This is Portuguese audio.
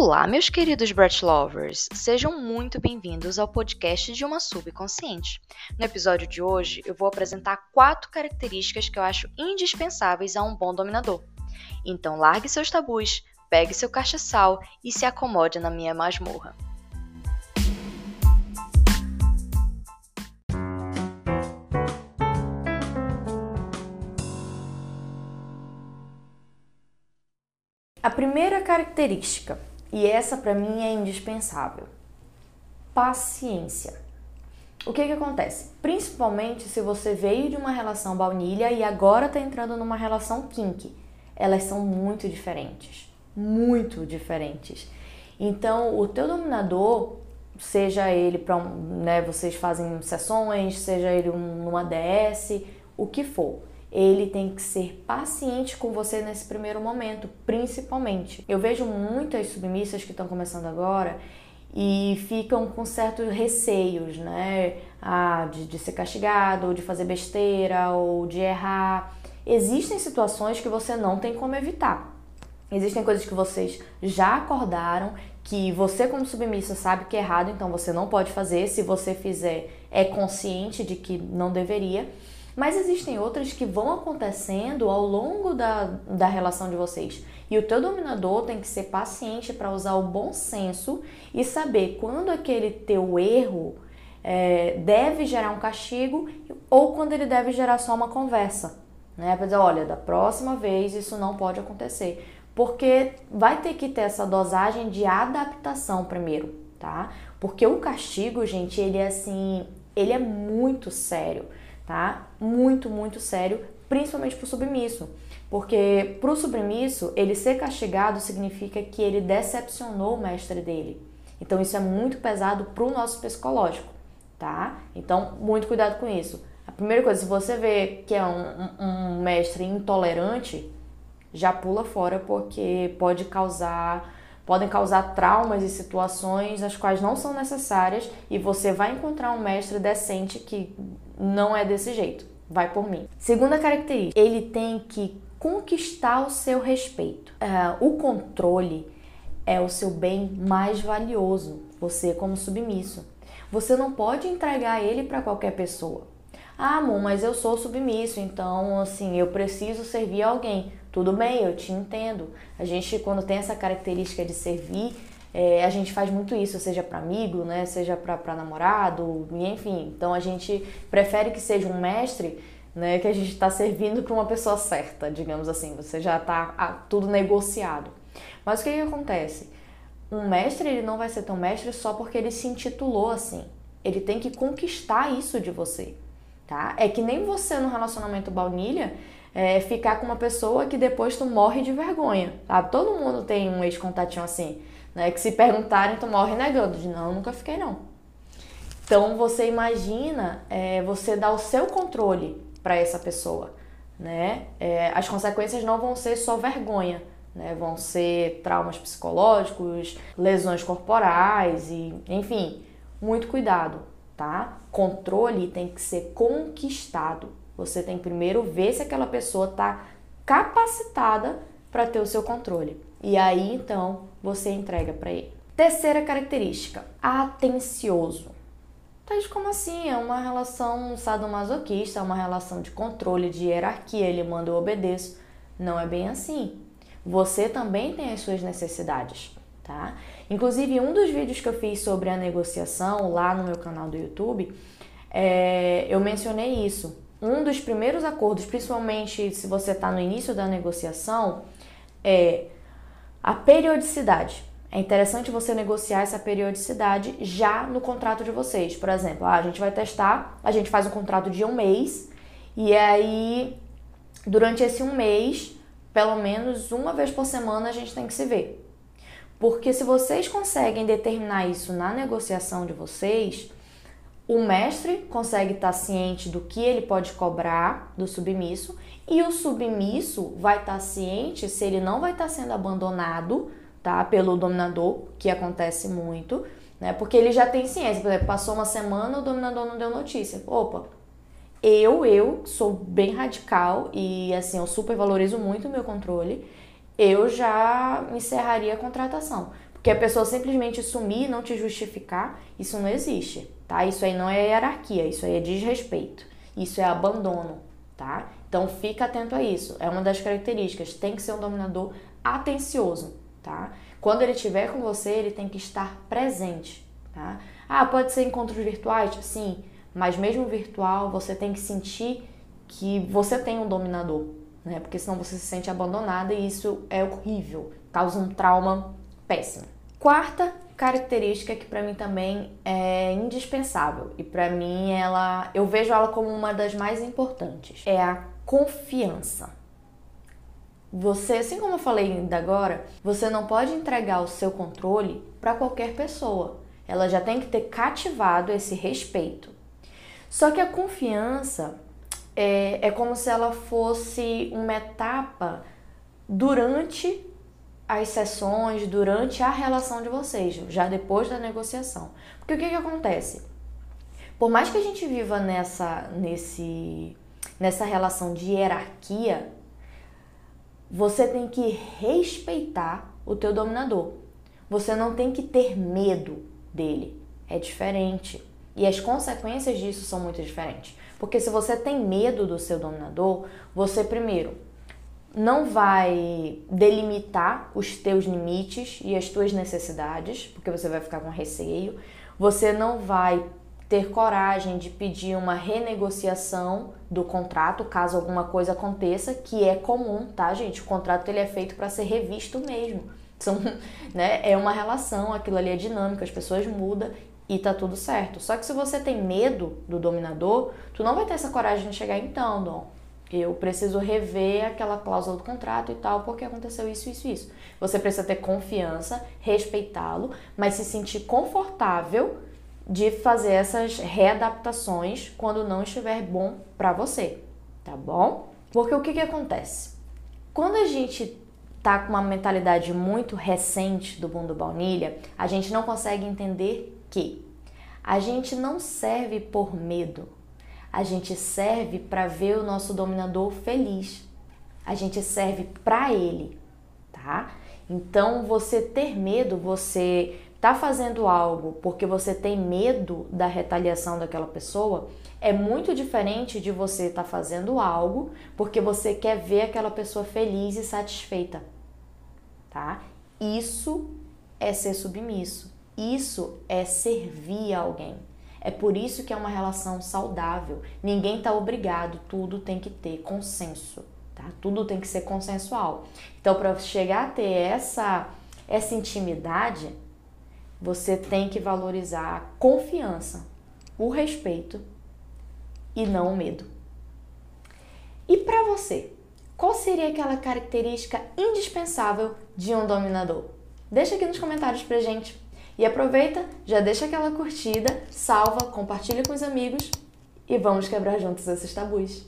Olá, meus queridos Brat Lovers! Sejam muito bem-vindos ao podcast de uma subconsciente. No episódio de hoje, eu vou apresentar quatro características que eu acho indispensáveis a um bom dominador. Então, largue seus tabus, pegue seu cachaçal e se acomode na minha masmorra. A primeira característica, e essa para mim é indispensável, paciência. O que que acontece? Principalmente se você veio de uma relação baunilha e agora está entrando numa relação kink. Elas são muito diferentes, muito diferentes. Então, o teu dominador, seja ele para né, vocês fazem sessões, seja ele um, numa DS, o que for, ele tem que ser paciente com você nesse primeiro momento, principalmente. Eu vejo muitas submissas que estão começando agora e ficam com certos receios, né? Ah, de, de ser castigado, ou de fazer besteira, ou de errar. Existem situações que você não tem como evitar. Existem coisas que vocês já acordaram, que você, como submissa, sabe que é errado, então você não pode fazer. Se você fizer, é consciente de que não deveria. Mas existem outras que vão acontecendo ao longo da, da relação de vocês. E o teu dominador tem que ser paciente para usar o bom senso e saber quando aquele teu erro é, deve gerar um castigo ou quando ele deve gerar só uma conversa. Né? Para dizer, olha, da próxima vez isso não pode acontecer. Porque vai ter que ter essa dosagem de adaptação primeiro, tá? Porque o castigo, gente, ele é assim, ele é muito sério tá? Muito, muito sério, principalmente para o submisso. Porque para o submisso, ele ser castigado significa que ele decepcionou o mestre dele. Então isso é muito pesado para o nosso psicológico, tá? Então, muito cuidado com isso. A primeira coisa, se você vê que é um, um mestre intolerante, já pula fora porque pode causar podem causar traumas e situações as quais não são necessárias e você vai encontrar um mestre decente que não é desse jeito. Vai por mim. Segunda característica, ele tem que conquistar o seu respeito. Uh, o controle é o seu bem mais valioso, você como submisso. Você não pode entregar ele para qualquer pessoa. Ah, amor, mas eu sou submisso, então assim, eu preciso servir alguém. Tudo bem, eu te entendo. A gente, quando tem essa característica de servir, é, a gente faz muito isso, seja para amigo, né, seja para namorado, enfim. Então a gente prefere que seja um mestre, né, que a gente está servindo para uma pessoa certa, digamos assim. Você já está tudo negociado. Mas o que, que acontece? Um mestre ele não vai ser tão mestre só porque ele se intitulou assim. Ele tem que conquistar isso de você, tá? É que nem você no relacionamento baunilha é, ficar com uma pessoa que depois tu morre de vergonha, sabe? Todo mundo tem um ex-contatinho assim né? Que se perguntarem, tu morre negando. De não, nunca fiquei não. Então você imagina é, você dar o seu controle para essa pessoa, né? É, as consequências não vão ser só vergonha, né? Vão ser traumas psicológicos, lesões corporais e, enfim, muito cuidado, tá? Controle tem que ser conquistado. Você tem que primeiro ver se aquela pessoa está capacitada para ter o seu controle. E aí então você entrega para ele. Terceira característica, atencioso. Mas como assim? É uma relação sadomasoquista, é uma relação de controle, de hierarquia, ele manda eu obedeço. Não é bem assim. Você também tem as suas necessidades, tá? Inclusive, um dos vídeos que eu fiz sobre a negociação lá no meu canal do YouTube, é, eu mencionei isso. Um dos primeiros acordos, principalmente se você está no início da negociação, é a periodicidade. É interessante você negociar essa periodicidade já no contrato de vocês. Por exemplo, ah, a gente vai testar, a gente faz um contrato de um mês e aí durante esse um mês, pelo menos uma vez por semana a gente tem que se ver. Porque se vocês conseguem determinar isso na negociação de vocês, o mestre consegue estar ciente do que ele pode cobrar do submisso e o submisso vai estar ciente se ele não vai estar sendo abandonado, tá, pelo dominador, que acontece muito, né? Porque ele já tem ciência, por exemplo, passou uma semana, o dominador não deu notícia. Opa, eu, eu sou bem radical e assim, eu super valorizo muito o meu controle. Eu já encerraria a contratação. Porque a pessoa simplesmente sumir e não te justificar, isso não existe, tá? Isso aí não é hierarquia, isso aí é desrespeito. Isso é abandono, tá? Então fica atento a isso. É uma das características. Tem que ser um dominador atencioso, tá? Quando ele estiver com você, ele tem que estar presente, tá? Ah, pode ser encontros virtuais? Sim, mas mesmo virtual, você tem que sentir que você tem um dominador, né? Porque senão você se sente abandonada e isso é horrível, causa um trauma péssimo. Quarta característica que para mim também é indispensável e para mim ela, eu vejo ela como uma das mais importantes, é a confiança. Você, assim como eu falei ainda agora, você não pode entregar o seu controle para qualquer pessoa. Ela já tem que ter cativado esse respeito. Só que a confiança é, é como se ela fosse uma etapa durante as sessões, durante a relação de vocês, já depois da negociação. Porque o que, que acontece? Por mais que a gente viva nessa, nesse, nessa relação de hierarquia, você tem que respeitar o teu dominador. Você não tem que ter medo dele. É diferente. E as consequências disso são muito diferentes. Porque se você tem medo do seu dominador, você primeiro não vai delimitar os teus limites e as tuas necessidades, porque você vai ficar com receio. Você não vai ter coragem de pedir uma renegociação do contrato caso alguma coisa aconteça, que é comum, tá, gente? O contrato ele é feito para ser revisto mesmo. São, né, é uma relação, aquilo ali é dinâmico, as pessoas mudam e tá tudo certo. Só que se você tem medo do dominador, tu não vai ter essa coragem de chegar então, Dom. Eu preciso rever aquela cláusula do contrato e tal, porque aconteceu isso, isso, isso. Você precisa ter confiança, respeitá-lo, mas se sentir confortável de fazer essas readaptações quando não estiver bom para você, tá bom? Porque o que, que acontece? Quando a gente tá com uma mentalidade muito recente do mundo baunilha, a gente não consegue entender que a gente não serve por medo, a gente serve para ver o nosso dominador feliz. A gente serve para ele, tá? Então, você ter medo, você tá fazendo algo porque você tem medo da retaliação daquela pessoa, é muito diferente de você estar tá fazendo algo porque você quer ver aquela pessoa feliz e satisfeita, tá? Isso é ser submisso. Isso é servir alguém. É por isso que é uma relação saudável. Ninguém está obrigado, tudo tem que ter consenso, tá? Tudo tem que ser consensual. Então, para chegar a ter essa essa intimidade, você tem que valorizar a confiança, o respeito e não o medo. E para você, qual seria aquela característica indispensável de um dominador? Deixa aqui nos comentários pra gente. E aproveita, já deixa aquela curtida, salva, compartilha com os amigos e vamos quebrar juntos esses tabus.